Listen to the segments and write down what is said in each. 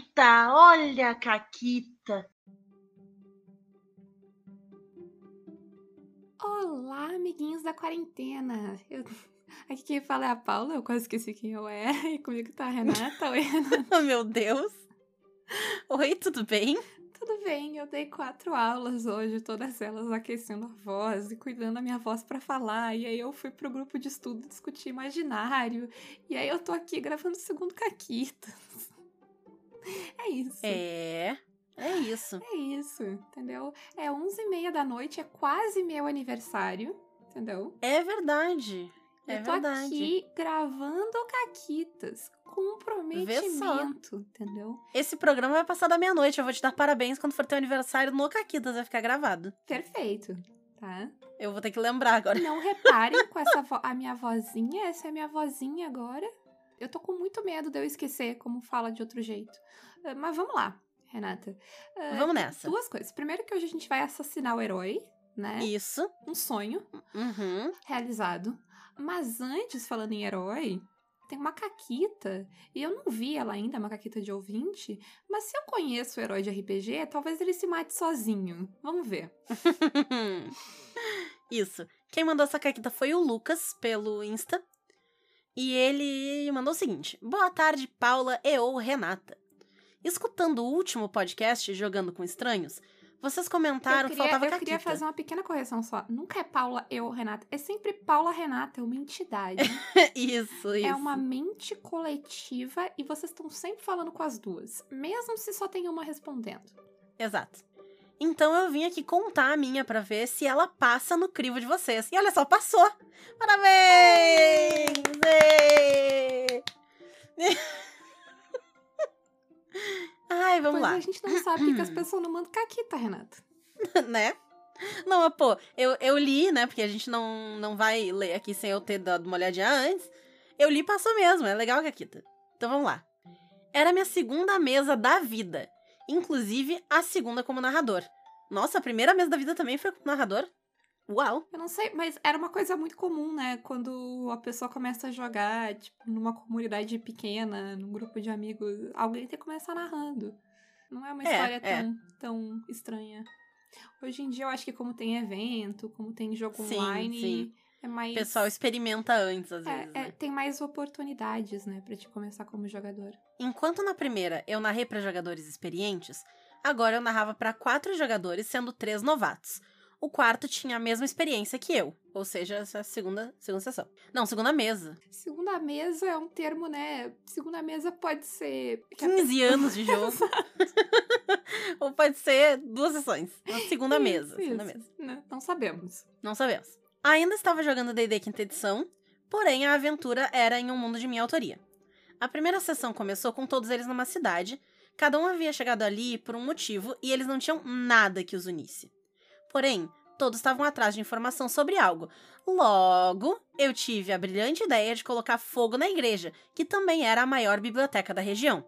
Caquita, olha a Caquita. Olá, amiguinhos da quarentena. Eu... Aqui quem fala é a Paula, eu quase esqueci quem eu era. E comigo tá a Renata. Oi, Renata. Meu Deus. Oi, tudo bem? Tudo bem, eu dei quatro aulas hoje, todas elas aquecendo a voz e cuidando da minha voz para falar. E aí eu fui pro grupo de estudo discutir imaginário. E aí eu tô aqui gravando o segundo Caquitas. É isso. É. É isso. É isso, entendeu? É 11h30 da noite, é quase meu aniversário, entendeu? É verdade. É eu tô verdade. aqui gravando Caquitas. Comprometimento, entendeu? Esse programa vai passar da meia-noite. Eu vou te dar parabéns quando for teu aniversário no Caquitas. Vai ficar gravado. Perfeito, tá? Eu vou ter que lembrar agora. Não reparem com essa vo- a minha vozinha. Essa é a minha vozinha agora. Eu tô com muito medo de eu esquecer como fala de outro jeito. Ah, Mas vamos lá, Renata. Ah, Vamos nessa. Duas coisas. Primeiro que hoje a gente vai assassinar o herói, né? Isso. Um sonho Uhum. realizado. Mas antes, falando em herói, tem uma Caquita. E eu não vi ela ainda, uma Caquita de ouvinte. Mas se eu conheço o herói de RPG, talvez ele se mate sozinho. Vamos ver. Isso. Quem mandou essa caquita foi o Lucas, pelo Insta. E ele mandou o seguinte: Boa tarde, Paula e ou Renata. Escutando o último podcast Jogando com Estranhos, vocês comentaram eu que faltava eu caquita. queria fazer uma pequena correção só. Nunca é Paula, eu, Renata. É sempre Paula Renata, é uma entidade. isso, isso. é uma mente coletiva e vocês estão sempre falando com as duas. Mesmo se só tem uma respondendo. Exato. Então eu vim aqui contar a minha pra ver se ela passa no crivo de vocês. E olha só, passou! Parabéns! Ai, vamos pois lá. a gente não sabe por que as pessoas não mandam caquita, Renata. né? Não, mas, pô, eu, eu li, né? Porque a gente não, não vai ler aqui sem eu ter dado uma olhadinha antes. Eu li e passou mesmo, é legal, Caquita. Então vamos lá. Era minha segunda mesa da vida. Inclusive, a segunda como narrador. Nossa, a primeira mesa da vida também foi como narrador? Uau! Eu não sei, mas era uma coisa muito comum, né? Quando a pessoa começa a jogar, tipo, numa comunidade pequena, num grupo de amigos, alguém tem que começar narrando. Não é uma É, história é. tão, tão estranha. Hoje em dia eu acho que como tem evento, como tem jogo Sim, online, sim. é mais. O pessoal experimenta antes, às é, vezes. é, né? tem mais oportunidades, né, pra te começar como jogador. Enquanto na primeira eu narrei para jogadores experientes, agora eu narrava para quatro jogadores, sendo três novatos. O quarto tinha a mesma experiência que eu, ou seja, essa segunda, segunda sessão. Não, segunda mesa. Segunda mesa é um termo, né? Segunda mesa pode ser. que a 15 anos de jogo. ou pode ser duas sessões. Uma segunda Isso, mesa. Segunda isso. mesa. Né? Não sabemos. Não sabemos. Ainda estava jogando D&D quinta edição, porém a aventura era em um mundo de minha autoria. A primeira sessão começou com todos eles numa cidade, cada um havia chegado ali por um motivo e eles não tinham nada que os unisse. Porém, todos estavam atrás de informação sobre algo. Logo, eu tive a brilhante ideia de colocar fogo na igreja, que também era a maior biblioteca da região.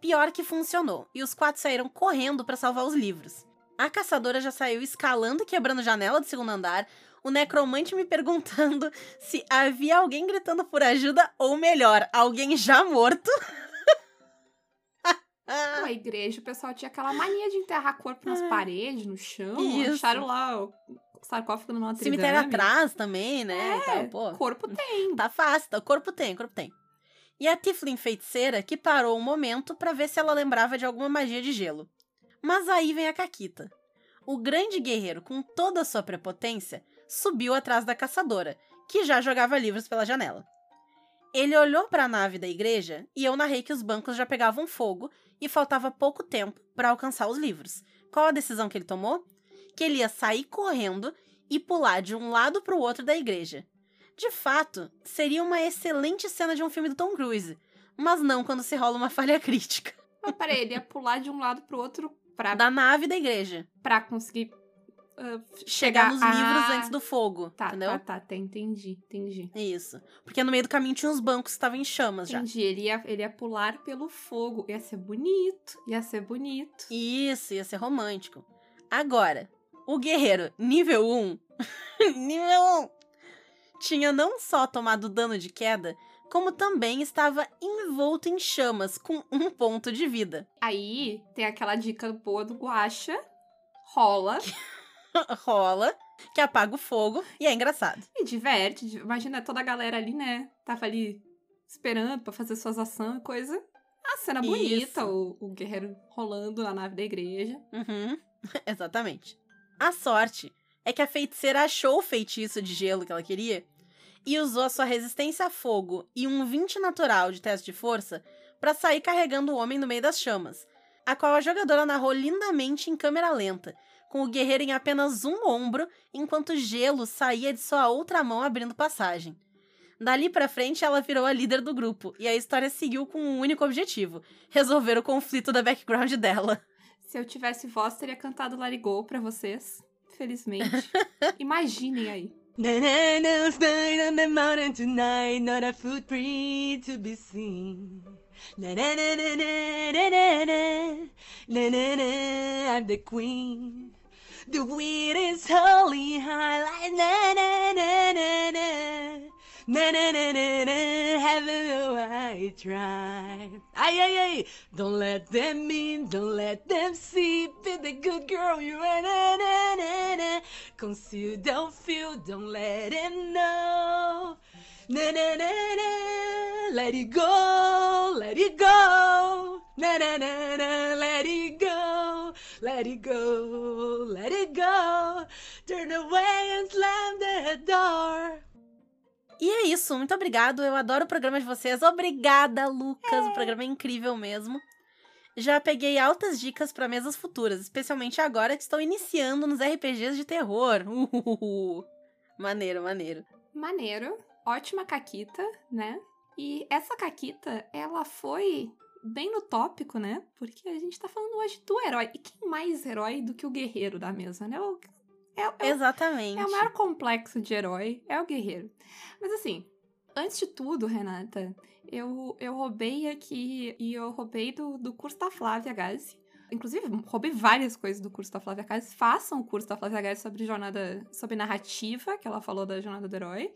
Pior que funcionou, e os quatro saíram correndo para salvar os livros. A caçadora já saiu escalando e quebrando janela do segundo andar, o necromante me perguntando se havia alguém gritando por ajuda, ou melhor, alguém já morto. Na igreja, o pessoal tinha aquela mania de enterrar corpo nas Ah. paredes, no chão. Isso. Acharam lá o sarcófago numa Cemitério tridame. atrás também, né? É, pô. corpo tem. Tá fácil, tá? o corpo tem, o corpo tem. E a Tiflin feiticeira que parou um momento pra ver se ela lembrava de alguma magia de gelo. Mas aí vem a Caquita. O grande guerreiro, com toda a sua prepotência, subiu atrás da caçadora, que já jogava livros pela janela. Ele olhou para a nave da igreja e eu narrei que os bancos já pegavam fogo e faltava pouco tempo para alcançar os livros. Qual a decisão que ele tomou? Que ele ia sair correndo e pular de um lado para o outro da igreja. De fato, seria uma excelente cena de um filme do Tom Cruise, mas não quando se rola uma falha crítica. Mas peraí, ele ia pular de um lado pro outro pra, Da nave da igreja. pra conseguir ah, Chegar nos a- livros antes do fogo, Tá, entendeu? tá, tá, tá, entendi, entendi. Isso. Porque no meio do caminho tinha uns bancos que estavam em chamas já. Entendi, ele ia, ele ia pular pelo fogo. Ia ser bonito, ia ser bonito. Isso, ia ser romântico. Agora, o guerreiro nível 1, nível 1, tinha não só tomado dano de queda, como também estava envolto em chamas, com um ponto de vida. Aí tem aquela dica boa do Guacha, rola Rola, que apaga o fogo, e é engraçado. e diverte. Imagina toda a galera ali, né? Tava ali esperando pra fazer suas ações e coisa. A cena Isso. bonita, o, o guerreiro rolando na nave da igreja. Uhum, exatamente. A sorte é que a feiticeira achou o feitiço de gelo que ela queria e usou a sua resistência a fogo e um 20 natural de teste de força para sair carregando o homem no meio das chamas, a qual a jogadora narrou lindamente em câmera lenta, com o guerreiro em apenas um ombro, enquanto o gelo saía de sua outra mão abrindo passagem. Dali pra frente, ela virou a líder do grupo, e a história seguiu com um único objetivo: resolver o conflito da background dela. Se eu tivesse voz, teria cantado Larigou pra vocês. Felizmente. Imaginem aí. On the mountain tonight, not a footprint to be seen. I'm the queen. The wind is holy high, like na na na na na. Na na na na na, heaven oh I try. Ay ay ay, don't let them in, don't let them see. Be the good girl you are. Na na na na. Conceal, don't feel, don't let him know. Na na na na, let it go, let it go. Na na na na, let it go, let it go, let it go. Turn away and slam the door. E é isso, muito obrigado. Eu adoro o programa de vocês. Obrigada, Lucas. O programa é incrível mesmo. Já peguei altas dicas para mesas futuras, especialmente agora que estou iniciando nos RPGs de terror. Uhuhu. Maneiro, maneiro. Maneiro. Ótima caquita, né? E essa caquita, ela foi bem no tópico, né? Porque a gente tá falando hoje do herói. E quem mais herói do que o guerreiro da mesa, né? O- É, é, o- Exatamente. é o maior complexo de herói, é o guerreiro. Mas assim, antes de tudo, Renata, eu, eu roubei aqui, e eu roubei do, do curso da Flávia Gazi. Inclusive, roubei várias coisas do curso da Flávia Gazi. Façam o curso da Flávia Gazi sobre jornada, sobre narrativa, que ela falou da jornada do herói.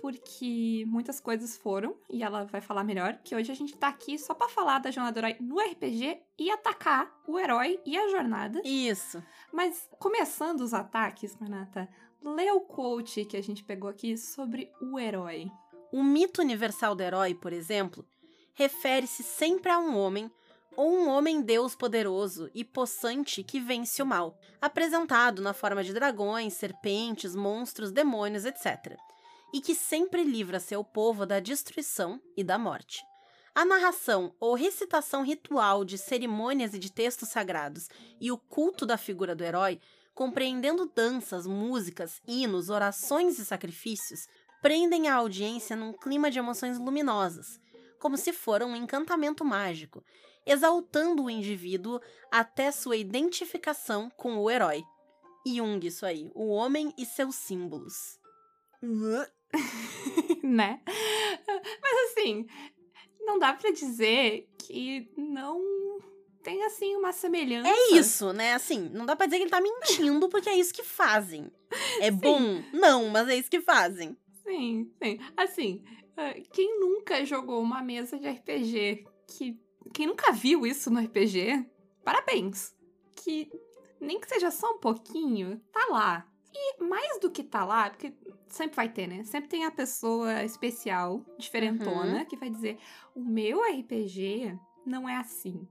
Porque muitas coisas foram, e ela vai falar melhor, que hoje a gente tá aqui só pra falar da jornada do herói no RPG e atacar o herói e a jornada. Isso. Mas começando os ataques, Renata, lê o quote que a gente pegou aqui sobre o herói. O mito universal do herói, por exemplo, refere-se sempre a um homem ou um homem-deus poderoso e possante que vence o mal, apresentado na forma de dragões, serpentes, monstros, demônios, etc. E que sempre livra seu povo da destruição e da morte. A narração ou recitação ritual de cerimônias e de textos sagrados e o culto da figura do herói, compreendendo danças, músicas, hinos, orações e sacrifícios, prendem a audiência num clima de emoções luminosas, como se fora um encantamento mágico, exaltando o indivíduo até sua identificação com o herói. Jung, isso aí, o homem e seus símbolos. né? Mas assim, não dá pra dizer que não tem assim uma semelhança. É isso, né? Assim, não dá pra dizer que ele tá mentindo, porque é isso que fazem. É bom? Não, mas é isso que fazem. Sim, sim. Assim, ah, quem nunca jogou uma mesa de RPG que. Quem nunca viu isso no RPG, parabéns. Que nem que seja só um pouquinho, tá lá. E mais do que tá lá, porque sempre vai ter, né? Sempre tem a pessoa especial, diferentona, que vai dizer: o meu RPG não é assim.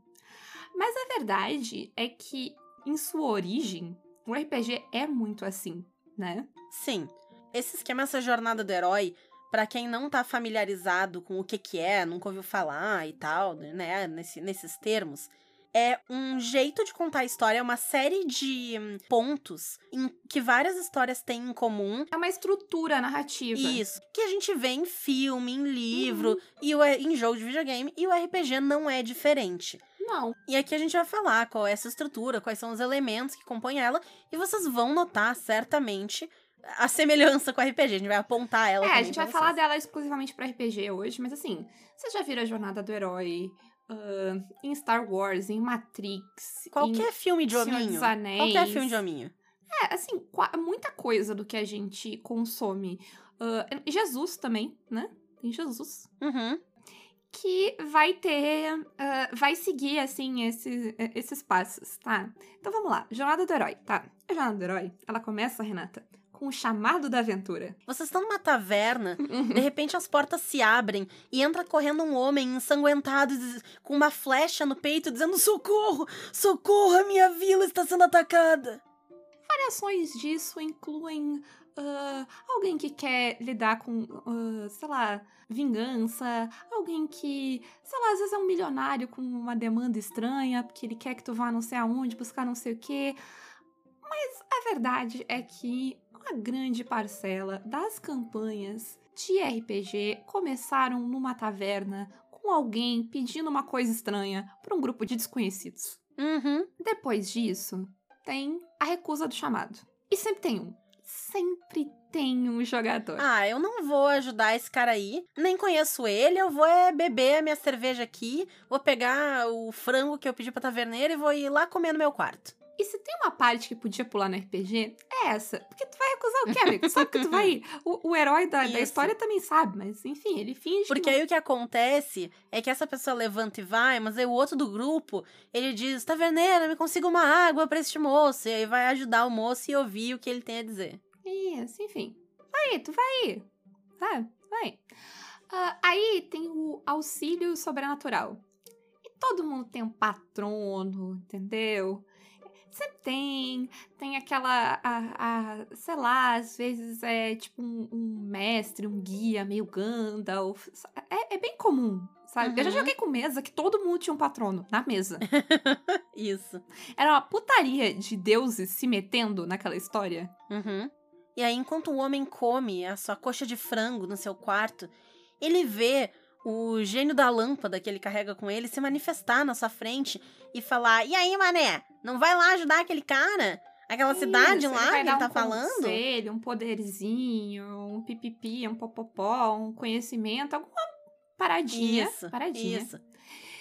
Mas a verdade é que, em sua origem, o RPG é muito assim, né? Sim. Esse esquema, essa jornada do herói, pra quem não tá familiarizado com o que que é, nunca ouviu falar e tal, né, nesse, nesses termos, é um jeito de contar a história, é uma série de hum, pontos em que várias histórias têm em comum. É uma estrutura narrativa. Isso. Que a gente vê em filme, em livro, e o, em jogo de videogame, e o RPG não é diferente. Não. E aqui a gente vai falar qual é essa estrutura, quais são os elementos que compõem ela, e vocês vão notar certamente a semelhança com a RPG. A gente vai apontar ela. É, a gente vai falar dela exclusivamente pra RPG hoje, mas assim, vocês já viram a jornada do herói ah, em Star Wars, em Matrix, Qualquer filme de em Senhor hominho. dos Anéis. Qualquer filme de hominho. É, assim, muita coisa do que a gente consome. Ah, Jesus também, né? tem Jesus, Uhum. que vai ter. ah, vai seguir, assim, esse, esses passos, tá? Então vamos lá. Jornada do herói, tá? A jornada do herói, ela começa, Renata, com o chamado da aventura. Vocês estão numa taverna, de repente as portas se abrem e entra correndo um homem ensanguentado com uma flecha no peito dizendo: Socorro! Socorro! A minha vila está sendo atacada! Variações disso incluem ah, alguém que quer lidar com, ah, sei lá, vingança, alguém que, sei lá, às vezes é um milionário com uma demanda estranha, porque ele quer que tu vá não sei aonde, buscar não sei o quê. A verdade é que uma grande parcela das campanhas de RPG começaram numa taverna com alguém pedindo uma coisa estranha para um grupo de desconhecidos. Uhum. Depois disso, tem a recusa do chamado. E sempre tem um. Sempre tem um jogador. Ah, eu não vou ajudar esse cara aí. Nem conheço ele. Eu vou é beber a minha cerveja aqui. Vou pegar o frango que eu pedi pra taverneira e vou ir lá comer no meu quarto. E se tem uma parte que podia pular no RPG, é essa. Porque tu vai recusar o quê, amigo? Sabe que tu vai ir. O, o herói da, da história também sabe, mas enfim, ele finge Porque aí o que acontece é que essa pessoa levanta e vai, mas aí o outro do grupo, ele diz: Taverneira, me consiga uma água pra este moço. E aí vai ajudar o moço e ouvir o que ele tem a dizer. Isso, enfim. Vai, tu vai. Sabe? Vai. Ah, aí tem o auxílio sobrenatural. E todo mundo tem um patrono, entendeu? Sempre tem. Tem aquela. A, a- sei lá, às vezes é tipo um, um mestre, um guia, meio Gandalf. É, é bem comum, sabe? Eu já Uhum. joguei com mesa que todo mundo tinha um patrono na mesa. Isso. Era uma putaria de deuses se metendo naquela história. Uhum. E aí, enquanto o homem come a sua coxa de frango no seu quarto, ele vê o gênio da lâmpada que ele carrega com ele se manifestar na sua frente e falar: E aí, mané, não vai lá ajudar aquele cara? Aquela cidade Isso, lá vai que ele tá um falando? conselho, um poderzinho, um pipipi, um popopó, um conhecimento, alguma paradinha. Isso, paradinha. isso.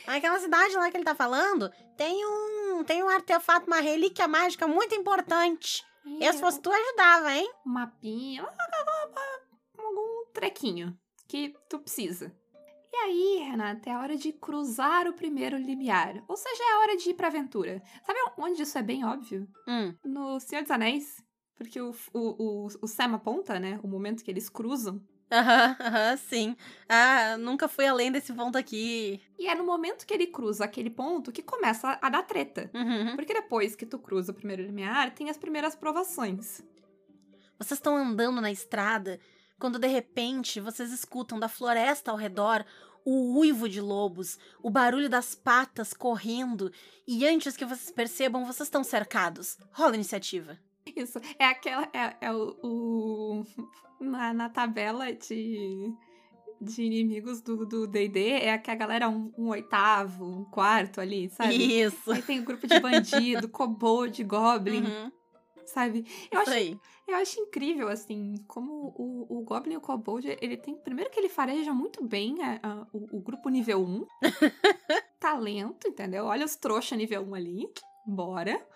Aquela cidade lá que ele tá falando tem um, tem um artefato, uma relíquia mágica muito importante. E Eu, se fosse tu, ajudava, hein? um mapinha, algum trequinho que tu precisa. E aí, Renata, é hora de cruzar o primeiro limiar. Ou seja, é a hora de ir pra aventura. Sabe onde isso é bem óbvio? Hum. No Senhor dos Anéis. Porque o, o, o, o Sam aponta, né? O momento que eles cruzam. Aham, aham, sim. Ah, nunca fui além desse ponto aqui. E é no momento que ele cruza aquele ponto que começa a dar treta. Uhum. Porque depois que tu cruza o primeiro limiar, tem as primeiras provações. Vocês estão andando na estrada quando de repente vocês escutam da floresta ao redor o uivo de lobos, o barulho das patas correndo, e antes que vocês percebam, vocês estão cercados. Rola iniciativa. Isso, é aquela. É, é o. o- na, na tabela de. De inimigos do DD, é que a galera um, um oitavo, um quarto ali, sabe? Isso. Aí tem o grupo de bandido, kobold, goblin, Uhum, sabe? Eu acho. Eu acho incrível, assim, como o, o Goblin e o Kobold, ele tem. Primeiro que ele fareja muito bem a- a- o, o grupo nível 1. Talento, entendeu? Olha os trouxa nível 1 ali. Bora.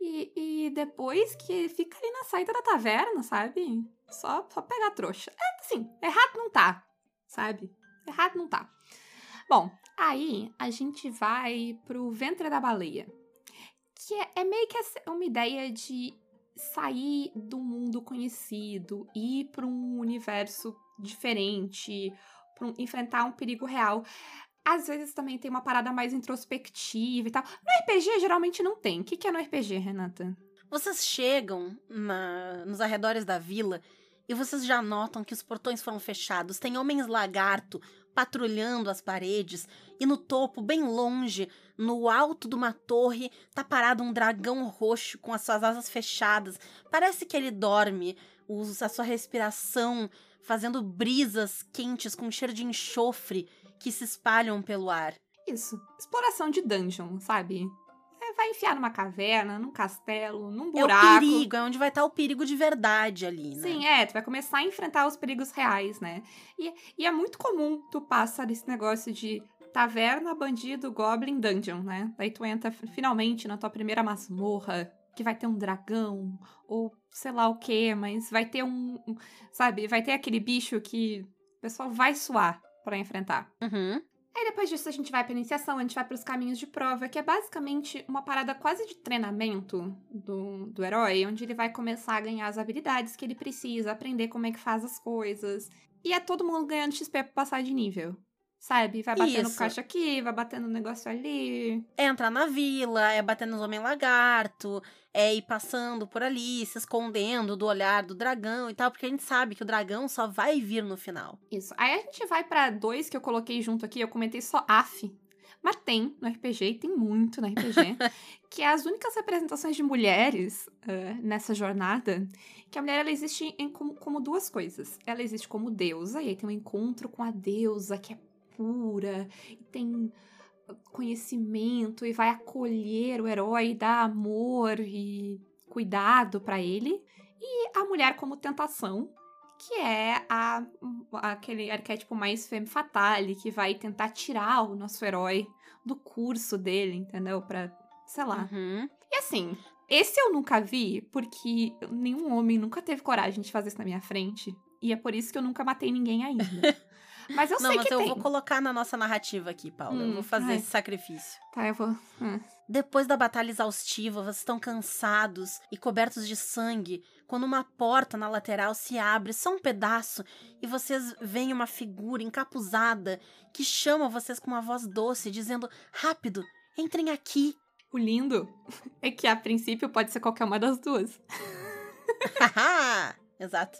E, e depois que fica ali na saída da taverna, sabe? Só, só pegar a trouxa. É assim, errado não tá, sabe? Errado não tá. Bom, aí a gente vai pro ventre da baleia. Que é, é meio que essa- uma ideia de sair do mundo conhecido, ir para um universo diferente, um- enfrentar um perigo real. Às vezes também tem uma parada mais introspectiva e tal. No RPG geralmente não tem. O que, que é no RPG, Renata? Vocês chegam na- nos arredores da vila e vocês já notam que os portões foram fechados. Tem homens lagarto patrulhando as paredes e no topo, bem longe, no alto de uma torre, tá parado um dragão roxo com as suas asas fechadas. Parece que ele dorme, os- a sua respiração fazendo brisas quentes com cheiro de enxofre que se espalham pelo ar. Isso. Exploração de dungeon, sabe? Vai enfiar numa caverna, num castelo, num É o buraco. perigo, é onde vai estar o perigo de verdade ali, né? Sim, é, tu vai começar a enfrentar os perigos reais, né? E, e é muito comum tu passar desse negócio de taverna, bandido, goblin, dungeon, né? Daí tu entra fi- finalmente na tua primeira masmorra, que vai ter um dragão, ou sei lá o que, mas vai ter um, um- Sabe, vai ter aquele bicho que pessoal vai suar pra enfrentar. Uhum. Aí depois disso a gente vai pra iniciação, a gente vai pros caminhos de prova, que é basicamente uma parada quase de treinamento do, do herói, onde ele vai começar a ganhar as habilidades que ele precisa, aprender como é que faz as coisas. E é todo mundo ganhando XP pra passar de nível. Sabe? Vai batendo Isso. caixa aqui, vai batendo negócio ali. É entrar na vila, é bater nos homem lagarto, é ir passando por ali, se escondendo do olhar do dragão e tal, porque a gente sabe que o dragão só vai vir no final. Isso. Aí a gente vai pra dois que eu coloquei junto aqui, eu comentei só AF. Mas tem no RPG, e tem muito no RPG, que é as únicas representações de mulheres eh, nessa jornada, que a mulher ela existe em como, como duas coisas. Ela existe como deusa, e aí tem um encontro com a deusa, que é pura, e tem conhecimento, e vai acolher o herói, dar amor e cuidado pra ele. E a mulher como tentação, que é a, aquele arquétipo mais femme fatale, que vai tentar tirar o nosso herói do curso dele, entendeu? Pra, sei lá. Uhum. E assim, esse eu nunca vi, porque nenhum homem nunca teve coragem de fazer isso na minha frente. E é por isso que eu nunca matei ninguém ainda. Mas eu Não, sei mas que eu tem. vou colocar na nossa narrativa aqui, Paula. eu Hum, vou fazer ai. esse sacrifício. Tá, eu vou. hum. Depois da batalha exaustiva, vocês estão cansados e cobertos de sangue, quando uma porta na lateral se abre só um pedaço e vocês veem uma figura encapuzada que chama vocês com uma voz doce, dizendo: Rápido, entrem aqui. O lindo é que a princípio pode ser qualquer uma das duas. Haha! Exato.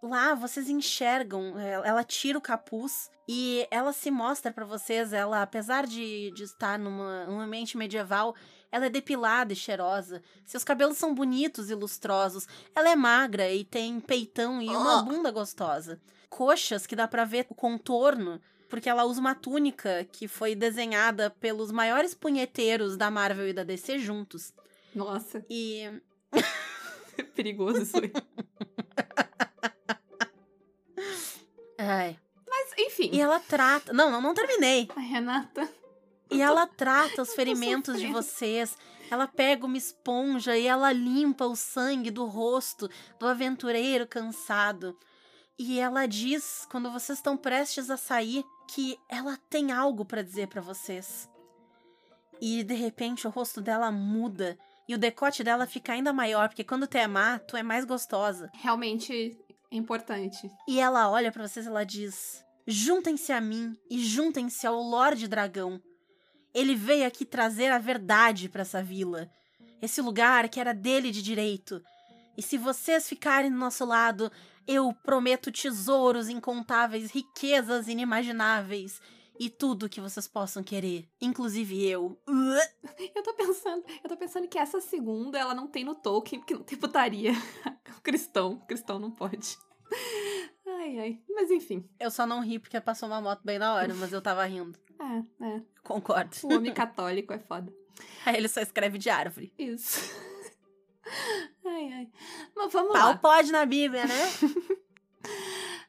Lá vocês enxergam, é, ela tira o capuz e ela se mostra pra vocês. Ela, apesar de, de estar numa, num ambiente medieval, ela é depilada e cheirosa. Seus cabelos são bonitos e lustrosos. Ela é magra e tem peitão e uma Oh. bunda gostosa. Coxas que dá pra ver o contorno, porque ela usa uma túnica que foi desenhada pelos maiores punheteiros da Marvel e da DC juntos. Nossa, E é perigoso isso aí. ai, Mas, enfim. e ela trata, não, não, não terminei. A Renata. E ela trata os ferimentos de vocês. Ela pega uma esponja e ela limpa o sangue do rosto do aventureiro cansado. E ela diz, quando vocês estão prestes a sair, que ela tem algo pra dizer pra vocês. E de repente o rosto dela muda e o decote dela fica ainda maior, porque quando tu é má, tu é mais gostosa. Realmente é importante. E ela olha pra vocês e ela diz: Juntem-se a mim e juntem-se ao Lorde Dragão. Ele veio aqui trazer a verdade pra essa vila. Esse lugar que era dele de direito. E se vocês ficarem do nosso lado, eu prometo tesouros incontáveis, riquezas inimagináveis e tudo que vocês possam querer, inclusive eu. Eu tô pensando, eu tô pensando que essa segunda ela não tem no Tolkien, porque não tem putaria. cristão, cristão não pode. Ai, ai. Mas enfim. Eu só não ri porque passou uma moto bem na hora, mas eu tava rindo. É, é. Concordo. O homem católico é foda. Aí ele só escreve de árvore. Isso. Ai, ai. Mas vamos Pau lá. pode na Bíblia, né?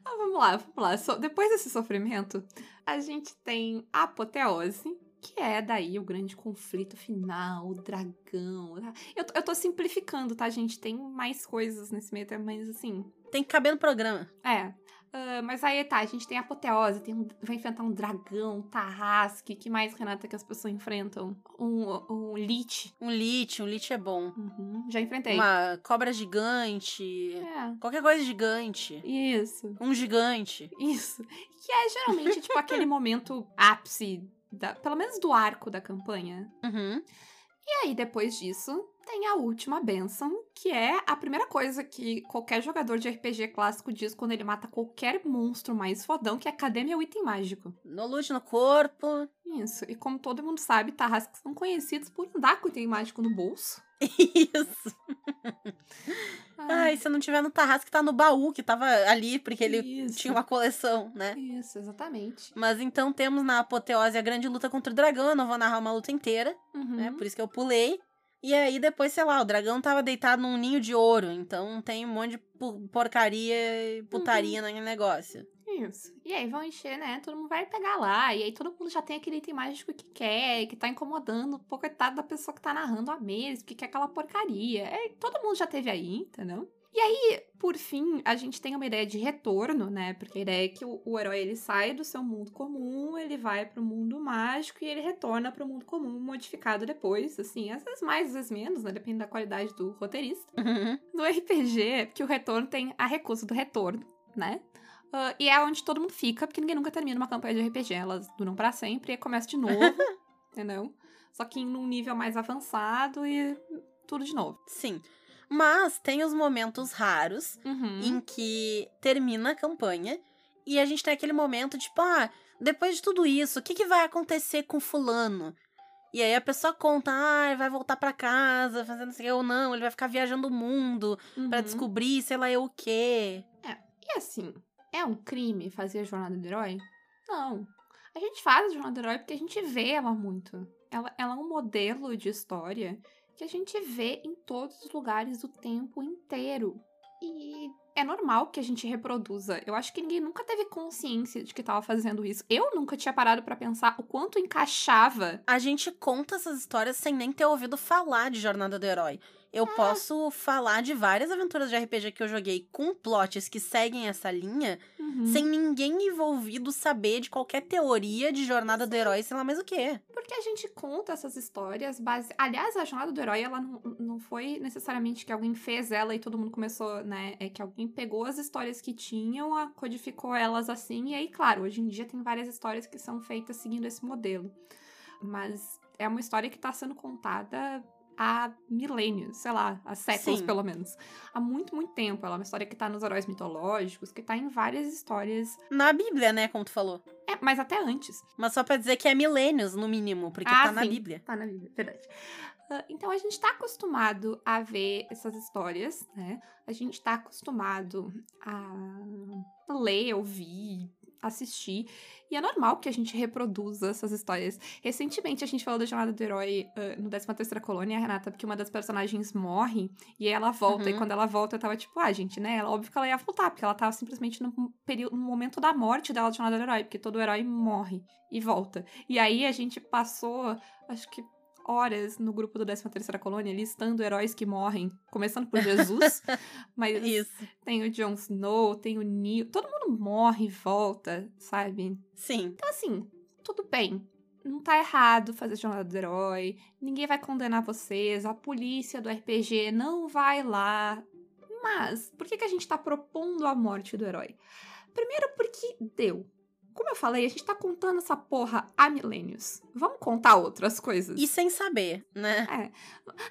Ah, vamos lá, vamos lá. So- depois desse sofrimento, a gente tem a apoteose, que é daí o grande conflito final, o dragão. tá? Eu, tô- eu tô simplificando, tá, gente? Tem mais coisas nesse meio mas assim. Tem que caber no programa. É. Ah, mas aí tá, a gente tem a apoteose, tem um- vai enfrentar um dragão, um tarrasque. que mais, Renata, que as pessoas enfrentam? Um, um lich. Um lit, um lit é bom. Uhum, já enfrentei. Uma cobra gigante. É, Qualquer coisa gigante. isso. Um gigante. Isso. Que é geralmente, tipo, aquele momento ápice, da, pelo menos do arco da campanha. Uhum. E aí, depois disso, tem a última benção, que é a primeira coisa que qualquer jogador de RPG clássico diz quando ele mata qualquer monstro mais fodão, que é cadê meu item mágico? No lute no corpo. Isso. E como todo mundo sabe, tarrasques são conhecidos por andar com item mágico no bolso. Isso. Ah, Ai, se não tiver no Tarrasque, tá no baú, que tava ali, porque ele isso. tinha uma coleção, né? Isso, exatamente. Mas então temos na apoteose a grande luta contra o dragão. Eu não vou narrar uma luta inteira, Uhum. né? Por isso que eu pulei. E aí depois, sei lá, o dragão tava deitado num ninho de ouro. Então tem um monte de porcaria e putaria naquele negócio. Isso. E aí vão encher, né? Todo mundo vai pegar lá. E aí todo mundo já tem aquele item mágico que quer, que tá incomodando o coitado da pessoa que tá narrando a mesa, que quer aquela porcaria. É, todo mundo já teve aí, entendeu? E aí, por fim, a gente tem uma ideia de retorno, né? Porque a ideia é que o, o herói ele sai do seu mundo comum, ele vai pro mundo mágico e ele retorna pro mundo comum modificado depois, assim, às vezes mais, às vezes menos, né? Depende da qualidade do roteirista. Uhum. No RPG, que o retorno tem a recusa do retorno, né? Uh, e é onde todo mundo fica, porque ninguém nunca termina uma campanha de RPG. Elas duram para sempre e começa de novo, entendeu? Só que num nível mais avançado e tudo de novo. Sim. Mas tem os momentos raros Uhum. em que termina a campanha e a gente tem aquele momento, tipo, ah, depois de tudo isso, o que, que vai acontecer com fulano? E aí a pessoa conta, ah, ele vai voltar pra casa, fazendo assim, ou não, ele vai ficar viajando o mundo pra Uhum. descobrir, sei lá, eu o quê. E assim, é um crime fazer a jornada do herói? Não. A gente faz a jornada do herói porque a gente vê ela muito. Ela, ela é um modelo de história que a gente vê em todos os lugares o tempo inteiro. E é normal que a gente reproduza. Eu acho que ninguém nunca teve consciência de que tava fazendo isso. Eu nunca tinha parado pra pensar o quanto encaixava. A gente conta essas histórias sem nem ter ouvido falar de Jornada do Herói. Eu posso falar de várias aventuras de RPG que eu joguei com plots que seguem essa linha Uhum. sem ninguém envolvido saber de qualquer teoria de Jornada do Herói, sei lá mais o quê. Porque a gente conta essas histórias base... Aliás, a jornada do herói, ela não, não foi necessariamente que alguém fez ela e todo mundo começou, né? É que alguém pegou as histórias que tinham, codificou elas assim, e aí, claro, hoje em dia tem várias histórias que são feitas seguindo esse modelo. Mas é uma história que tá sendo contada há milênios, sei lá, há séculos Sim. pelo menos. Há muito, muito tempo. Ela é uma história que tá nos heróis mitológicos, que tá em várias histórias. Na Bíblia, né, como tu falou. É, mas até antes. Mas só pra dizer que é milênios, no mínimo, porque Ah, tá na sim. Bíblia. Tá na Bíblia, verdade. Ah, então a gente tá acostumado a ver essas histórias, né? A gente tá acostumado a ler, ouvir, assistir. E é normal que a gente reproduza essas histórias. Recentemente a gente falou da Jornada do Herói ah, no 13ª Colônia, Renata, porque uma das personagens morre e ela volta. E Uhum. quando ela volta, eu tava tipo, ah, gente, né? Ela, óbvio que ela ia voltar, porque ela tava simplesmente no, período, no momento da morte dela de Jornada do Herói, porque todo herói morre e volta. E aí a gente passou, acho que horas no grupo do 13ª Colônia listando heróis que morrem, começando por Jesus, mas Isso. tem o Jon Snow, tem o Neil, todo mundo morre e volta, sabe? Sim. Então assim, tudo bem. Não tá errado fazer jornada do herói, ninguém vai condenar vocês, a polícia do RPG não vai lá. Mas, por que, que a gente tá propondo a morte do herói? Primeiro porque deu. Como eu falei, a gente tá contando essa porra há milênios. Vamos contar outras coisas. E sem saber, né?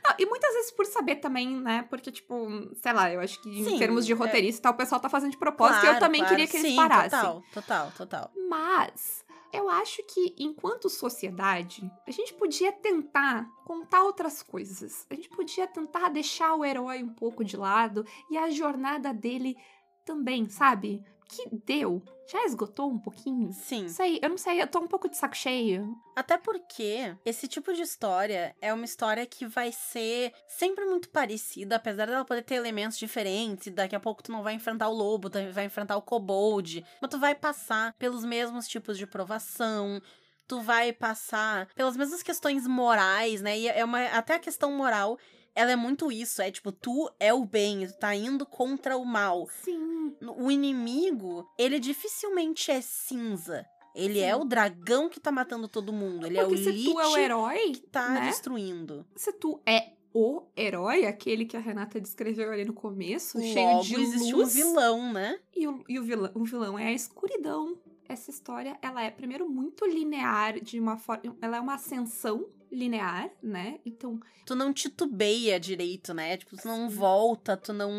Não, e muitas vezes por saber também, né? Porque, tipo, sei lá, eu acho que em Sim, termos de é. roteirista, e tal, o pessoal tá fazendo de propósito e eu Claro, também claro. queria que eles Sim, parassem. Total, total, total. Mas eu acho que, enquanto sociedade, a gente podia tentar contar outras coisas. A gente podia tentar deixar o herói um pouco de lado e a jornada dele também, sabe? Que deu. Já esgotou um pouquinho? Sim. Sei, eu não sei, eu tô um pouco de saco cheio. Até porque esse tipo de história é uma história que vai ser sempre muito parecida, apesar dela poder ter elementos diferentes. Daqui a pouco tu não vai enfrentar o lobo, tu vai enfrentar o kobold, mas tu vai passar pelos mesmos tipos de provação. Tu vai passar pelas mesmas questões morais, né? E é uma até a questão moral, ela é muito isso, é tipo, tu é o bem, tu tá indo contra o mal Sim. o inimigo, ele dificilmente é cinza. Ele é Sim. o dragão que tá matando todo mundo. Ele é o Porque se Lich tu é o herói, que tá né? destruindo. se tu é o herói, aquele que a Renata descreveu ali no começo, cheio Logo, de existe luz, um vilão, né? E o, e o, vilão, o vilão é a escuridão. Essa história, ela é, primeiro, muito linear, de uma forma... Ela é uma ascensão linear, né? Então, Tu não titubeia direito, né? Tipo, tu não volta, tu não...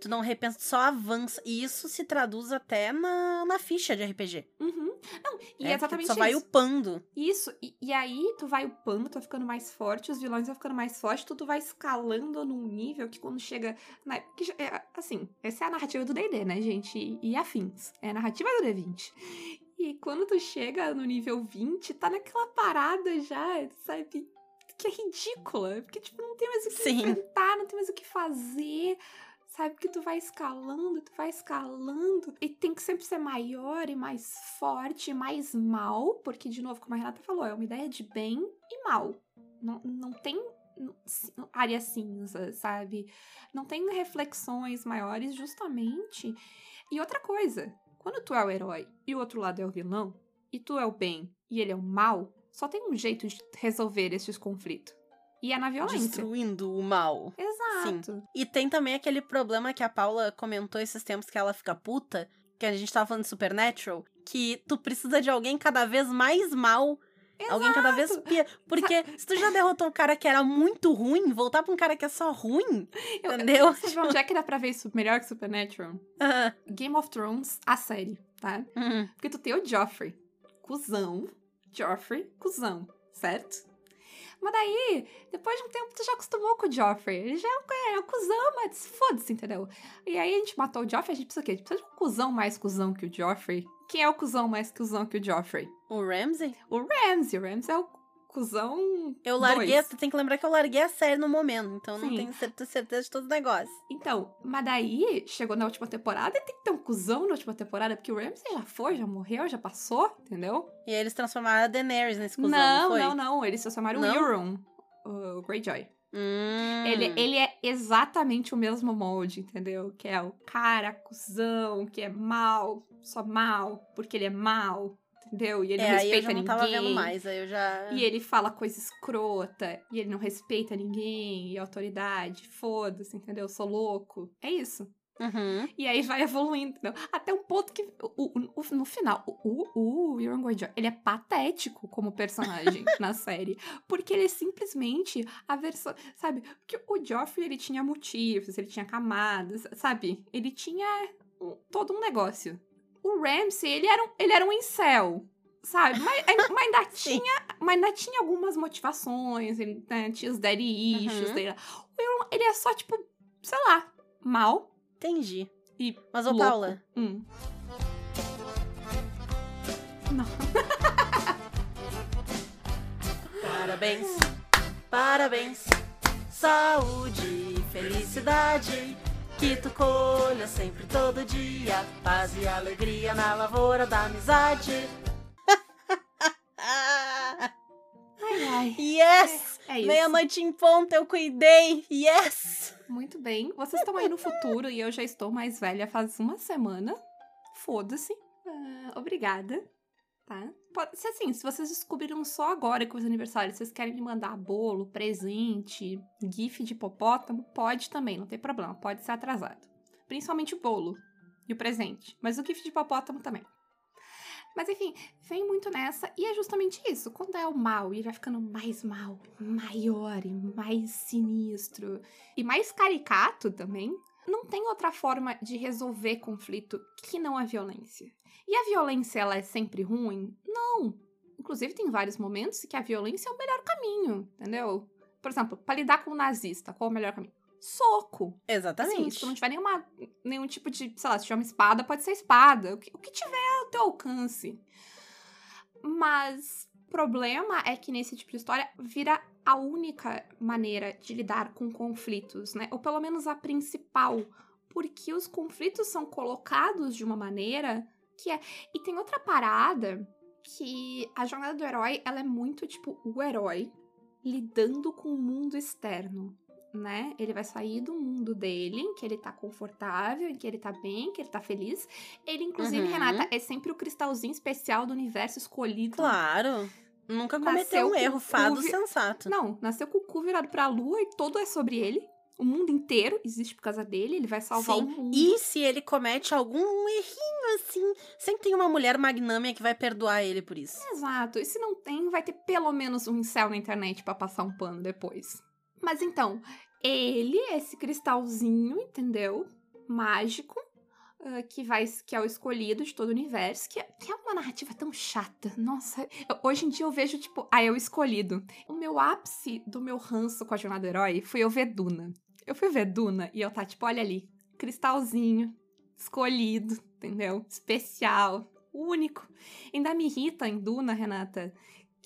Tu não repensa, tu só avança. E isso se traduz até na, na ficha de RPG. uhum. Não, e é, é exatamente tu só vai isso. upando. Isso, e, e aí tu vai upando, tu vai ficando mais forte, os vilões vão ficando mais fortes, tudo vai escalando num nível que quando chega. Na, que é, assim, essa é a narrativa do DD, né, gente? E, e afins. É a narrativa do D20. E quando tu chega no nível 20, tá naquela parada já, sabe? Que é ridícula. Porque, tipo, não tem mais o que Sim. inventar, não tem mais o que fazer. Sabe que tu vai escalando, tu vai escalando. E tem que sempre ser maior e mais forte, e mais mal. Porque, de novo, como a Renata falou, é uma ideia de bem e mal. Não, não tem área cinza, sabe? Não tem reflexões maiores, justamente. E outra coisa, quando tu é o herói e o outro lado é o vilão, e tu é o bem e ele é o mal, só tem um jeito de resolver esses conflitos. E é na violência. Destruindo o mal. Exato. E tem também aquele problema que a Paula comentou esses tempos que ela fica puta, que a gente tava falando de Supernatural, que tu precisa de alguém cada vez mais mal. Alguém cada vez pior. Porque se tu já derrotou um cara que era muito ruim, voltar pra um cara que é só ruim, Eu- entendeu? Sabe onde é que dá pra ver isso melhor que Supernatural? Ah, Game of Thrones, a série, tá? hum, Porque tu tem o Joffrey, cuzão. Joffrey, cuzão, certo? Mas daí, depois de um tempo, tu já acostumou com o Joffrey. Ele já é um, é um cuzão, mas foda-se, entendeu? E aí a gente matou o Joffrey, a gente precisa o quê? A gente precisa de um cuzão mais cuzão que o Joffrey. Quem é o cuzão mais cuzão que o Joffrey? o Ramsey? O Ramsay. O Ramsay é o cuzão. Eu larguei, dois. tem que lembrar que eu larguei a série no momento, então não Sim. tenho certeza, de todo o negócio. Então, mas daí, chegou na última temporada e tem que ter um cuzão na última temporada, porque o Ramsay já foi, já morreu, já passou, entendeu? E aí eles transformaram a Daenerys nesse cuzão, não, não não, não. Eles chamaram Não? Euron, o Greyjoy. Hum, Ele, ele é exatamente o mesmo molde, entendeu? Que é o cara cuzão, que é mal, só mal, porque ele é mal, entendeu? E ele é, não aí eu respeita já não ninguém. tava vendo mais, aí eu já... E ele fala coisa escrota, e ele não respeita ninguém, e autoridade, foda-se, entendeu? Eu sou louco. É isso. Uhum. E aí vai evoluindo, entendeu? Até um ponto que, o, o- no final, o, o, o Euron Greyjoy, ele é patético como personagem na série. Porque ele é simplesmente a versão, sabe? Porque o Joffrey, ele tinha motivos, ele tinha camadas, sabe? Ele tinha um- todo um negócio. O Ramsay, ele era um, ele era um incel, sabe? Mas, mas ainda tinha, mas ainda tinha algumas motivações, ele né, tinha os daddy issues Uhum. dele. O Euron, ele é só, tipo, sei lá, mal, Entendi. E Mas, ô louco. Paula, Hum. Não. parabéns, parabéns, saúde e felicidade, que tu colha sempre todo dia, paz e alegria na lavoura da amizade. Ai, ai. yes! É isso. Meia-noite em ponto, eu cuidei, yes! Muito bem. Vocês estão aí no futuro e eu já estou mais velha faz uma semana. Foda-se. Ah, obrigada. Tá? Pode ser assim, se vocês descobriram só agora que os aniversários, vocês querem me mandar bolo, presente, gif de hipopótamo, pode também, não tem problema, pode ser atrasado. Principalmente o bolo e o presente, mas o gif de hipopótamo também. Mas enfim, vem muito nessa e é justamente isso. Quando é o mal e vai ficando mais mal, maior e mais sinistro e mais caricato também, não tem outra forma de resolver conflito que não a violência. E a violência ela é sempre ruim? Não. Inclusive tem vários momentos que a violência é o melhor caminho, entendeu? Por exemplo, para lidar com um nazista, qual é o melhor caminho? Soco. Assim, Exatamente. se tu não tiver nenhuma, nenhum tipo de, sei lá, se tiver uma espada, pode ser espada. O que, o que tiver teu alcance. Mas o problema é que nesse tipo de história vira a única maneira de lidar com conflitos, né? Ou pelo menos a principal. Porque os conflitos são colocados de uma maneira que é. E tem outra parada que a jornada do herói, ela é muito tipo o herói lidando com o mundo externo né? Ele vai sair do mundo dele, em que ele tá confortável, em que ele tá bem, que ele tá feliz. Ele, inclusive, Uhum. Renata, é sempre o cristalzinho especial do universo escolhido. Claro. Nunca cometeu Nasceu um erro, fado vi- sensato. Não, nasceu com o cu virado pra lua e todo é sobre ele. O mundo inteiro existe por causa dele, ele vai salvar Sim. o mundo. E se ele comete algum errinho assim, sempre tem uma mulher magnâmia que vai perdoar ele por isso. Exato. E se não tem, vai ter pelo menos um incel na internet pra passar um pano depois. Mas então, ele, esse cristalzinho, entendeu? Mágico, ah, que vai que é o escolhido de todo o universo, que é, que é uma narrativa tão chata. Nossa, eu- hoje em dia eu vejo, tipo, ah, é o escolhido. O meu ápice do meu ranço com a jornada do herói foi eu ver Duna. Eu fui ver Duna e eu tá, tipo, olha ali, cristalzinho, escolhido, entendeu? Especial, único. Ainda me irrita em Duna, Renata,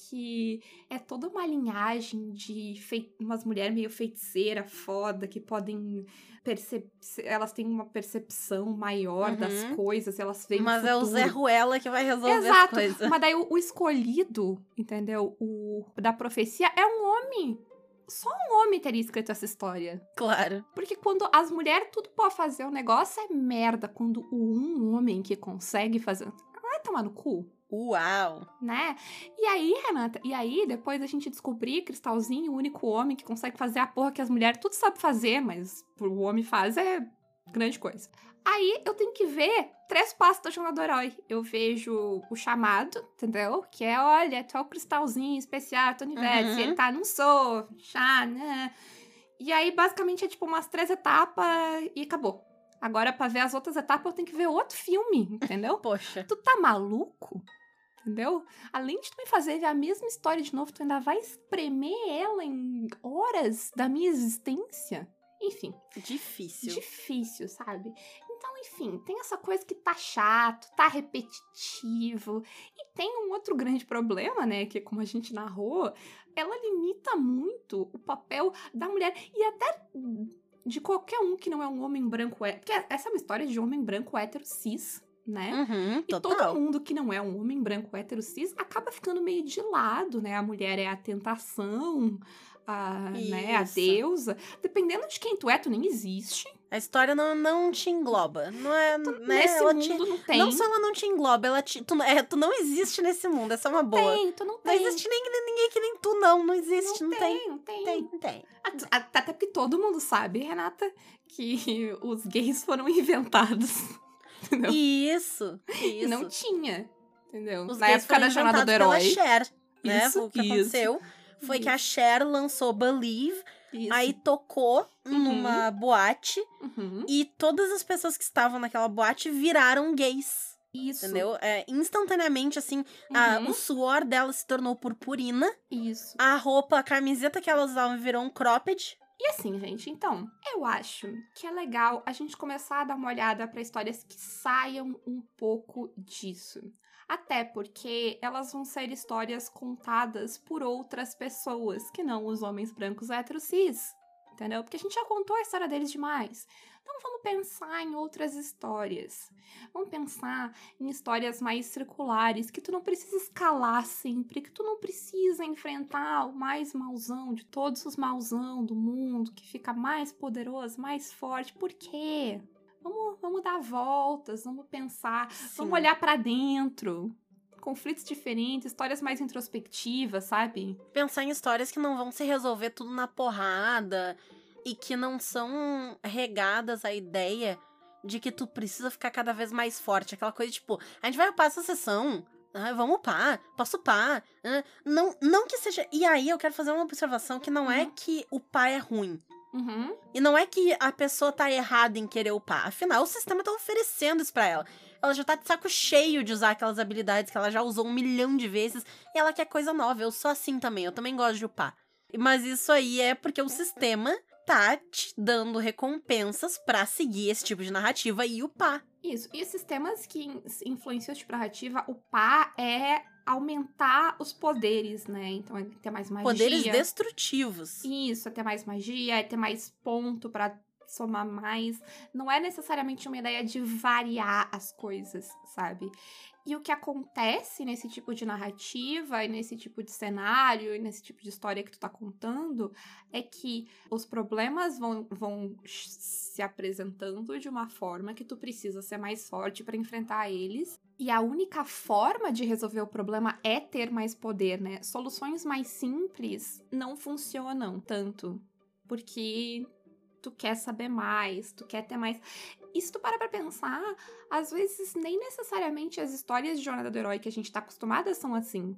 que é toda uma linhagem de fei- umas mulheres meio feiticeira, foda, que podem perceber. Elas têm uma percepção maior das Uhum. coisas, elas veem Mas é o. Zé Ruela que vai resolver as Exato, coisas. mas daí o, o escolhido, entendeu? O da profecia é um homem. só um homem teria escrito essa história. Claro. Porque quando as mulheres tudo pode fazer, o negócio é merda. Quando o um homem que consegue fazer. Vai tomar no cu, Uau. né? E aí, Renata, e aí depois a gente descobrir Cristalzinho, o único homem que consegue fazer a porra que as mulheres tudo sabem fazer, mas o homem faz é grande coisa. Aí eu tenho que ver três passos da jornada do herói. Eu vejo o chamado, entendeu? Que é, olha, tu é o cristalzinho especial do universo. Uhum. Ele tá, não sou, chá, né? E aí, basicamente, é tipo umas três etapas e acabou. Agora, pra ver as outras etapas, eu tenho que ver outro filme, entendeu? Poxa. tu tá maluco? Entendeu? Além de tu me fazer ver a mesma história de novo, tu ainda vai espremer ela em horas da minha existência? Enfim, Difícil. difícil, sabe? Então, enfim, tem essa coisa que tá chato, tá repetitivo. E tem um outro grande problema, né? Que, como a gente narrou, ela limita muito o papel da mulher. E até de qualquer um que não é um homem branco hétero. Porque essa é uma história de homem branco hétero cis, né? Uhum, E todo mundo que não é um homem branco hétero cis acaba ficando meio de lado, né? A mulher é a tentação, a, né, a deusa. Dependendo de quem tu é, tu nem existe. A história não, não te engloba. Não é. Né? Nesse ela mundo te- não tem. Não só ela não te engloba, ela te. Tu, é, tu não existe nesse mundo, essa é uma boa. tem, tu não Não tem. existe nem, ninguém que nem tu, não. Não existe, não, não tem. tem, não tem. Tem, tem. At- at- Até porque todo mundo sabe, Renata, que os gays foram inventados. Entendeu? Isso, isso. não tinha. Entendeu? Os Na época da jornada do herói. Cher, né? Isso, o que isso, aconteceu foi que a Cher lançou Believe, Isso. aí tocou Uhum. numa boate Uhum. e todas as pessoas que estavam naquela boate viraram gays. Isso. Entendeu? É, instantaneamente, assim, a- Uhum. o suor dela se tornou purpurina, Isso. a roupa, a camiseta que elas usavam virou um cropped. E assim, gente, então, eu acho que é legal a gente começar a dar uma olhada para histórias que saiam um pouco disso. Até porque elas vão ser histórias contadas por outras pessoas que não os homens brancos héteros cis. Entendeu? Porque a gente já contou a história deles demais. Então vamos pensar em outras histórias. Vamos pensar em histórias mais circulares, que tu não precisa escalar sempre, que tu não precisa enfrentar o mais mauzão de todos os mauzão do mundo, que fica mais poderoso, mais forte. Por quê? Vamos, vamos dar voltas, vamos pensar, vamos Sim. olhar pra dentro. Conflitos diferentes, histórias mais introspectivas, sabe? Pensar em histórias que não vão se resolver tudo na porrada e que não são regadas à ideia de que tu precisa ficar cada vez mais forte. Aquela coisa tipo, a gente vai upar essa sessão. Ah, vamos upar, posso upar. Ah, não, não que seja. E aí eu quero fazer uma observação que não é Uhum. que upar é ruim. Uhum. E não é que a pessoa tá errada em querer upar. Afinal, o sistema tá oferecendo isso pra ela. Ela já tá de saco cheio de usar aquelas habilidades que ela já usou um milhão de vezes. E ela quer coisa nova. Eu sou assim também. Eu também gosto de upar. Mas isso aí é porque o sistema tá te dando recompensas pra seguir esse tipo de narrativa e upar. Isso. E os sistemas que in- influenciam tipo de narrativa, o pá é aumentar os poderes, né? Então é ter mais magia. Poderes destrutivos. Isso, é ter mais magia, é ter mais ponto pra somar mais. Não é necessariamente uma ideia de variar as coisas, sabe? E o que acontece nesse tipo de narrativa, e nesse tipo de cenário, e nesse tipo de história que tu tá contando, é que os problemas vão, vão se apresentando de uma forma que tu precisa ser mais forte pra enfrentar eles. E a única forma de resolver o problema é ter mais poder, né? Soluções mais simples não funcionam tanto. Porque tu quer saber mais, tu quer ter mais. E se tu para pra pensar, às vezes nem necessariamente as histórias de jornada do herói que a gente tá acostumada são assim.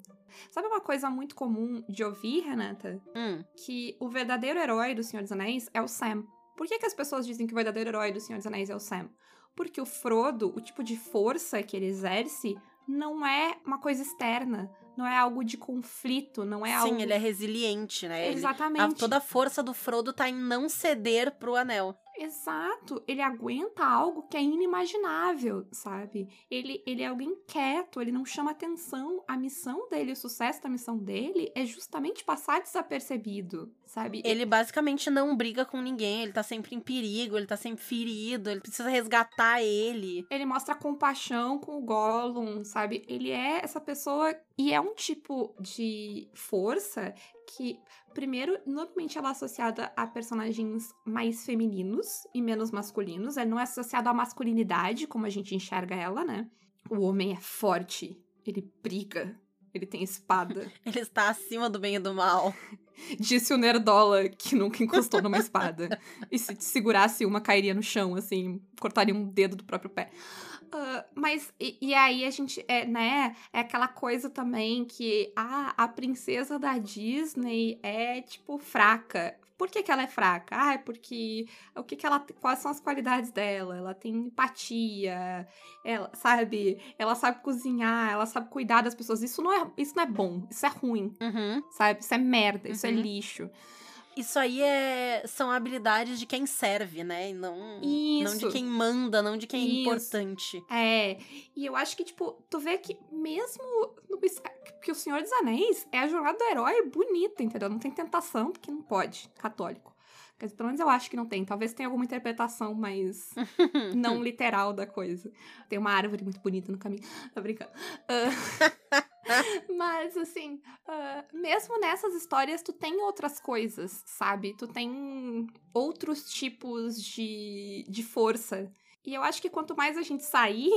Sabe uma coisa muito comum de ouvir, Renata? Hum, Que o verdadeiro herói do Senhor dos Anéis é o Sam. Por que, que as pessoas dizem que o verdadeiro herói do Senhor dos Anéis é o Sam? Porque o Frodo, o tipo de força que ele exerce, não é uma coisa externa. Não é algo de conflito, não é algo. Sim, ele é resiliente, né? Ele- Exatamente. a- toda a força do Frodo tá em não ceder pro anel. Exato, ele aguenta algo que é inimaginável, sabe? Ele, ele é alguém quieto, ele não chama atenção. A missão dele, o sucesso da missão dele é justamente passar desapercebido, sabe? Ele basicamente não briga com ninguém, ele tá sempre em perigo, ele tá sempre ferido, ele precisa resgatar ele. Ele mostra compaixão com o Gollum, sabe? Ele é essa pessoa e é um tipo de força que, primeiro, normalmente ela é associada a personagens mais femininos e menos masculinos. Ela não é associada à masculinidade, como a gente enxerga ela, né? O homem é forte, ele briga, ele tem espada. Ele está acima do bem e do mal. Disse o Nerdola que nunca encostou numa espada. E se segurasse uma, cairia no chão, assim, cortaria um dedo do próprio pé. Uh, mas, e, e, aí a gente, é, né, é aquela coisa também que ah, a princesa da Disney é, tipo, fraca. Por que, que ela é fraca? Ah, é porque o que, que ela quais são as qualidades dela? Ela tem empatia, ela sabe, ela sabe cozinhar, ela sabe cuidar das pessoas. Isso não é, isso não é bom, isso é ruim, uhum. sabe? Isso é merda, isso é uhum. lixo. Isso aí é, são habilidades de quem serve, né? E não, Isso. não de quem manda, não de quem Isso. é importante. É. E eu acho que, tipo, tu vê que mesmo no, que o Senhor dos Anéis é a jornada do herói bonita, entendeu? Não tem tentação, porque não pode, católico. Pelo menos eu acho que não tem. Talvez tenha alguma interpretação mais não literal da coisa. Tem uma árvore muito bonita no caminho. Tá brincando. Uh... Mas, assim, uh, mesmo nessas histórias, tu tem outras coisas, sabe? Tu tem outros tipos de, de força. E eu acho que quanto mais a gente sair,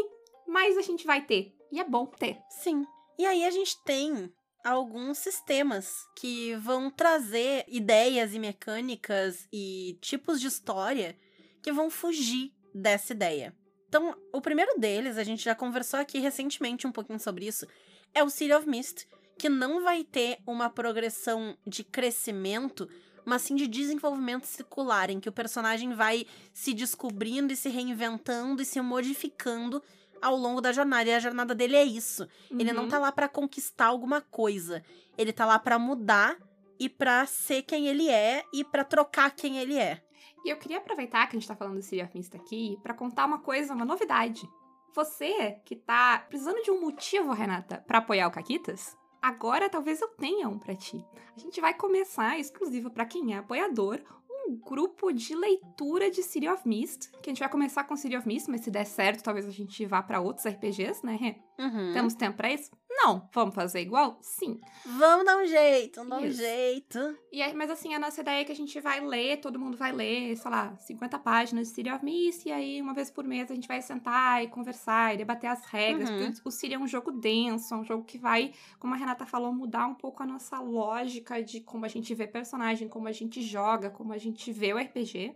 mais a gente vai ter. E é bom ter. Sim. E aí a gente tem alguns sistemas que vão trazer ideias e mecânicas e tipos de história que vão fugir dessa ideia. Então, o primeiro deles, a gente já conversou aqui recentemente um pouquinho sobre isso, é o City of Mist, que não vai ter uma progressão de crescimento, mas sim de desenvolvimento circular, em que o personagem vai se descobrindo e se reinventando e se modificando ao longo da jornada. E a jornada dele é isso. Uhum. Ele não uhum. tá lá para conquistar alguma coisa. Ele tá lá para mudar e para ser quem ele é e para trocar quem ele é. E eu queria aproveitar que a gente tá falando do City of Mist aqui para contar uma coisa, uma novidade. Você que tá precisando de um motivo, Renata, para apoiar o Caquitas, agora talvez eu tenha um para ti. A gente vai começar exclusivo para quem é apoiador um grupo de leitura de City of Mist, que a gente vai começar com City of Mist, mas se der certo, talvez a gente vá para outros RPGs, né, Rê? Uhum. Temos tempo pra isso? Não. Vamos fazer igual? Sim. Vamos dar um jeito, vamos dar um jeito. E aí, mas assim, a nossa ideia é que a gente vai ler, todo mundo vai ler, sei lá, 50 páginas de City of Mist, e aí uma vez por mês a gente vai sentar e conversar e debater as regras. Uhum. Porque o City é um jogo denso, é um jogo que vai, como a Renata falou, mudar um pouco a nossa lógica de como a gente vê personagem, como a gente joga, como a gente vê o RPG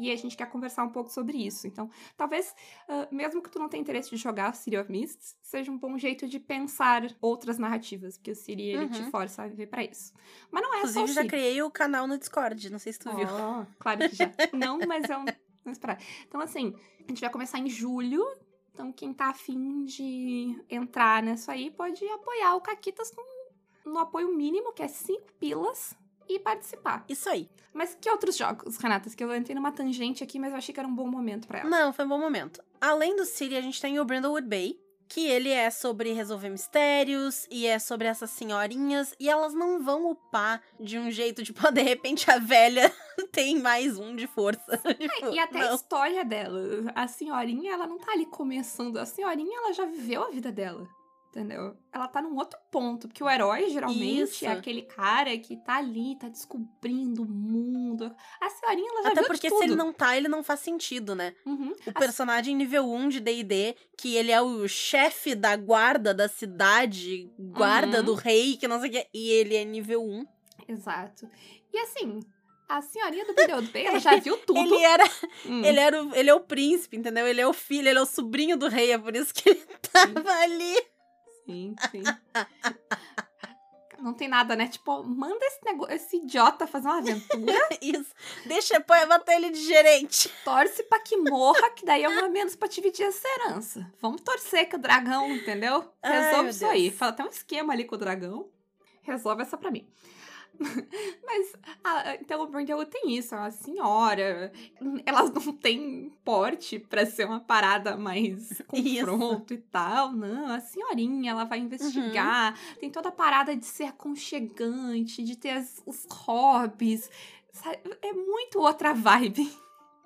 e a gente quer conversar um pouco sobre isso. Então, talvez, uh, mesmo que tu não tenha interesse de jogar City of Mists, seja um bom jeito de pensar outras narrativas, porque o City, ele uhum. te força a viver para isso. Mas não é Inclusive, só já criei o canal no Discord, não sei se tu oh, viu. Claro que já. não, mas é um... Vamos esperar. Então, assim, a gente vai começar em julho, então, quem tá afim de entrar nisso aí pode apoiar o Caquitas com no apoio mínimo, que é 5 pilas e participar. Isso aí. Mas que outros jogos, Renatas? Que eu entrei numa tangente aqui, mas eu achei que era um bom momento para ela. Não, foi um bom momento. Além do City, a gente tem o Brindlewood Bay, que ele é sobre resolver mistérios e é sobre essas senhorinhas e elas não vão upar de um jeito tipo, de repente a velha tem mais um de força. tipo, e até não. a história dela. A senhorinha, ela não tá ali começando. A senhorinha, ela já viveu a vida dela. Entendeu? Ela tá num outro ponto. Porque o herói, geralmente, Isso. é aquele cara que tá ali, tá descobrindo o mundo. A senhorinha, ela já Até porque se ele não tá, ele não faz sentido, né? Uhum. O personagem nível 1 de D&D, que ele é o chefe da guarda da cidade, guarda uhum. do rei, que não sei o que, e ele é nível 1. Exato. E assim, a senhorinha do Brilhante Bem, ela já viu tudo. Ele era. Hum. Ele era o, ele é o príncipe, entendeu? Ele é o filho, ele é o sobrinho do rei, é por isso que ele tava ali. Sim, sim. Não tem nada, né? Tipo, manda esse, negócio, esse idiota fazer uma aventura. Isso. Deixa, põe, bota ele de gerente. Torce pra que morra, que daí é uma menos pra dividir essa herança. Vamos torcer que o dragão, entendeu? Resolve Ai, isso Deus. aí. Fala até um esquema ali com o dragão. Resolve essa pra mim. Mas, a, então, o Brindle tem isso, é uma senhora. Elas não têm porte para ser uma parada mais confronto isso. e tal. Não, a senhorinha, ela vai investigar. Uhum. Tem toda a parada de ser aconchegante, de ter as, os hobbies. Sabe? É muito outra vibe.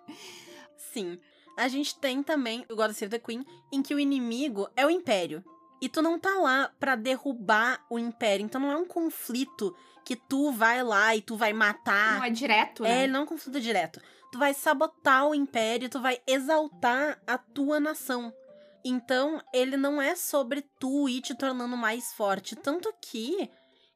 Sim. A gente tem também o God Save the Queen, em que o inimigo é o Império. E tu não tá lá pra derrubar o império. Então não é um conflito que tu vai lá e tu vai matar. Não é direto, né? É, ele não é um conflito direto. Tu vai sabotar o império, tu vai exaltar a tua nação. Então, ele não é sobre tu ir te tornando mais forte. Tanto que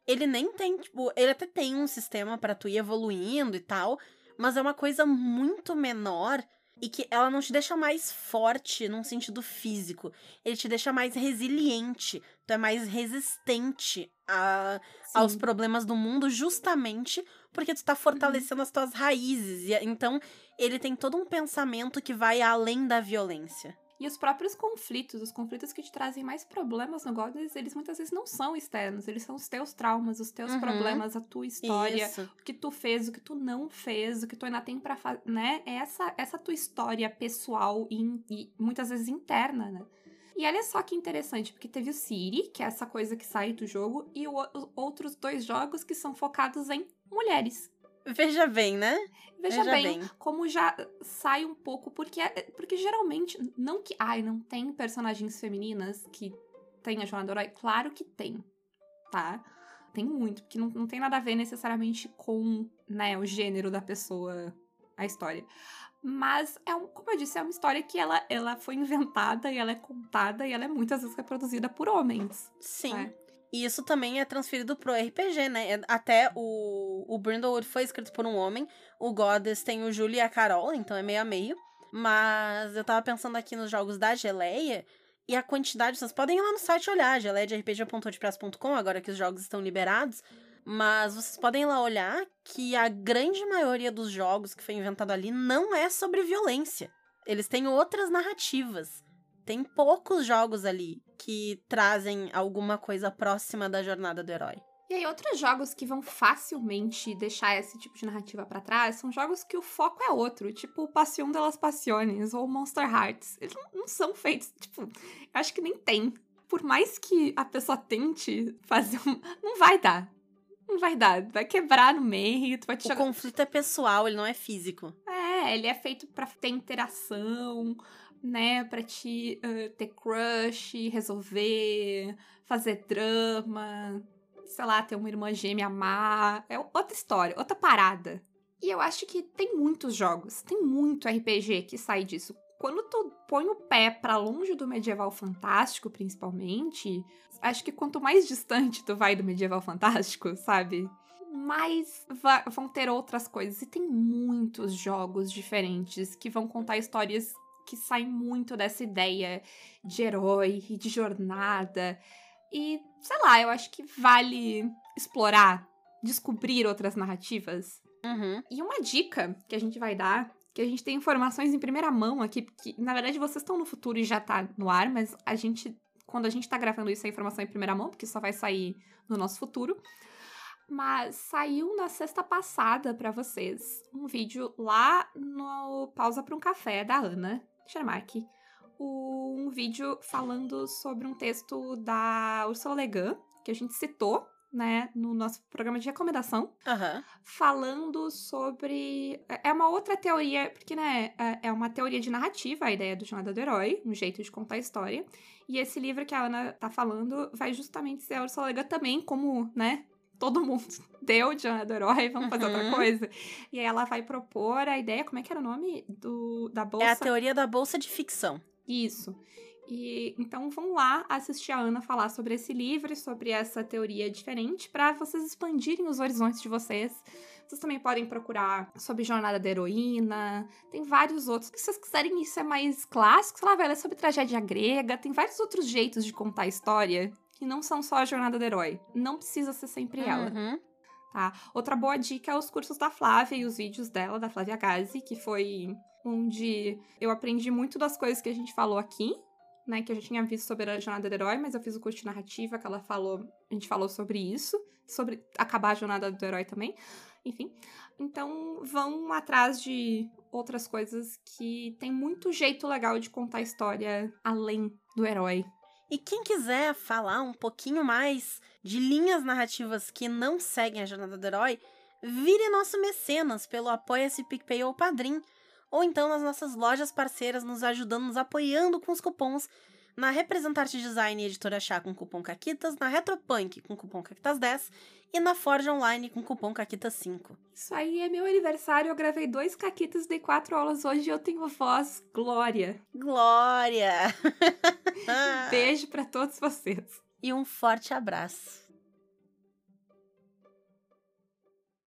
ele nem tem, tipo, ele até tem um sistema para tu ir evoluindo e tal, mas é uma coisa muito menor e que ela não te deixa mais forte num sentido físico. Ele te deixa mais resiliente. Tu é mais resistente a, aos problemas do mundo, justamente porque tu tá fortalecendo uhum. as tuas raízes. E, então, ele tem todo um pensamento que vai além da violência. E os próprios conflitos, os conflitos que te trazem mais problemas no Goddess, eles muitas vezes não são externos, eles são os teus traumas, os teus uhum. problemas, a tua história, Isso. o que tu fez, o que tu não fez, o que tu ainda tem para fazer, né? É essa, essa tua história pessoal e, e muitas vezes interna, né? E olha só que interessante, porque teve o Siri, que é essa coisa que sai do jogo, e o, os outros dois jogos que são focados em mulheres. Veja bem, né? Veja, Veja bem, bem, como já sai um pouco, porque, é, porque geralmente, não que, ai, não tem personagens femininas que tem a jornada do herói. Claro que tem, tá? Tem muito, porque não, não tem nada a ver necessariamente com, né, o gênero da pessoa, a história. Mas, é um, como eu disse, é uma história que ela, ela foi inventada e ela é contada e ela é muitas vezes reproduzida por homens. Sim. Né? E isso também é transferido pro RPG, né? É, até o, o Brindlewood foi escrito por um homem. O Goddess tem o Júlio e a Carol, então é meio a meio. Mas eu tava pensando aqui nos jogos da Geleia e a quantidade. Vocês podem ir lá no site olhar, geleiaderpg.wordpress.com, agora que os jogos estão liberados. Mas vocês podem ir lá olhar que a grande maioria dos jogos que foi inventado ali não é sobre violência. Eles têm outras narrativas. Tem poucos jogos ali que trazem alguma coisa próxima da jornada do herói. E aí, outros jogos que vão facilmente deixar esse tipo de narrativa para trás são jogos que o foco é outro, tipo Passion de las Passiones ou Monster Hearts. Eles não são feitos, tipo, eu acho que nem tem. Por mais que a pessoa tente fazer um. Não vai dar. Não vai dar. Vai quebrar no meio, tu vai te O jogar... conflito é pessoal, ele não é físico. É, ele é feito para ter interação, né, para te uh, ter crush, resolver, fazer drama, sei lá, ter uma irmã gêmea amar. É outra história, outra parada. E eu acho que tem muitos jogos, tem muito RPG que sai disso. Quando tu põe o pé para longe do medieval fantástico, principalmente, acho que quanto mais distante tu vai do medieval fantástico, sabe? mais vão ter outras coisas. E tem muitos jogos diferentes que vão contar histórias que sai muito dessa ideia de herói e de jornada. E, sei lá, eu acho que vale explorar, descobrir outras narrativas. Uhum. E uma dica que a gente vai dar, que a gente tem informações em primeira mão aqui, porque na verdade vocês estão no futuro e já tá no ar, mas a gente, quando a gente tá gravando isso, é informação em primeira mão, porque só vai sair no nosso futuro. Mas saiu na sexta passada para vocês um vídeo lá no Pausa para um Café da Ana, Schermack um vídeo falando sobre um texto da Ursula Le Guin, que a gente citou, né, no nosso programa de recomendação, uhum. falando sobre. É, é uma outra teoria, porque, né, é, é uma teoria de narrativa, a ideia do Jornada do Herói, um jeito de contar a história. E esse livro que a Ana tá falando vai justamente ser a Ursula Le Guin também, como, né, todo mundo deu de do herói, vamos fazer outra uhum. coisa. E aí ela vai propor a ideia, como é que era o nome do, da bolsa? É a teoria da bolsa de ficção. Isso. E então vão lá assistir a Ana falar sobre esse livro, sobre essa teoria diferente, para vocês expandirem os horizontes de vocês. Vocês também podem procurar sobre Jornada da Heroína, tem vários outros. Se vocês quiserem isso é mais clássico, sei lá, vai ler sobre tragédia grega, tem vários outros jeitos de contar a história que não são só a jornada do herói. Não precisa ser sempre ela. Uhum. Tá? Outra boa dica é os cursos da Flávia e os vídeos dela, da Flávia Gazi, que foi onde eu aprendi muito das coisas que a gente falou aqui, né? Que eu já tinha visto sobre a jornada do herói, mas eu fiz o curso de narrativa que ela falou, a gente falou sobre isso, sobre acabar a jornada do herói também. Enfim. Então vão atrás de outras coisas que tem muito jeito legal de contar a história além do herói, e quem quiser falar um pouquinho mais de linhas narrativas que não seguem a jornada do herói, vire nosso mecenas pelo Apoia-se PicPay ou Padrim, ou então nas nossas lojas parceiras nos ajudando, nos apoiando com os cupons na Representarte Design e Editora Chá com cupom CAQUITAS, na Retropunk com cupom CAQUITAS10 e na Forge Online com cupom CAQUITAS5. Isso aí é meu aniversário, eu gravei dois caquitas, dei quatro aulas hoje e eu tenho voz glória. Glória! Beijo para todos vocês. E um forte abraço.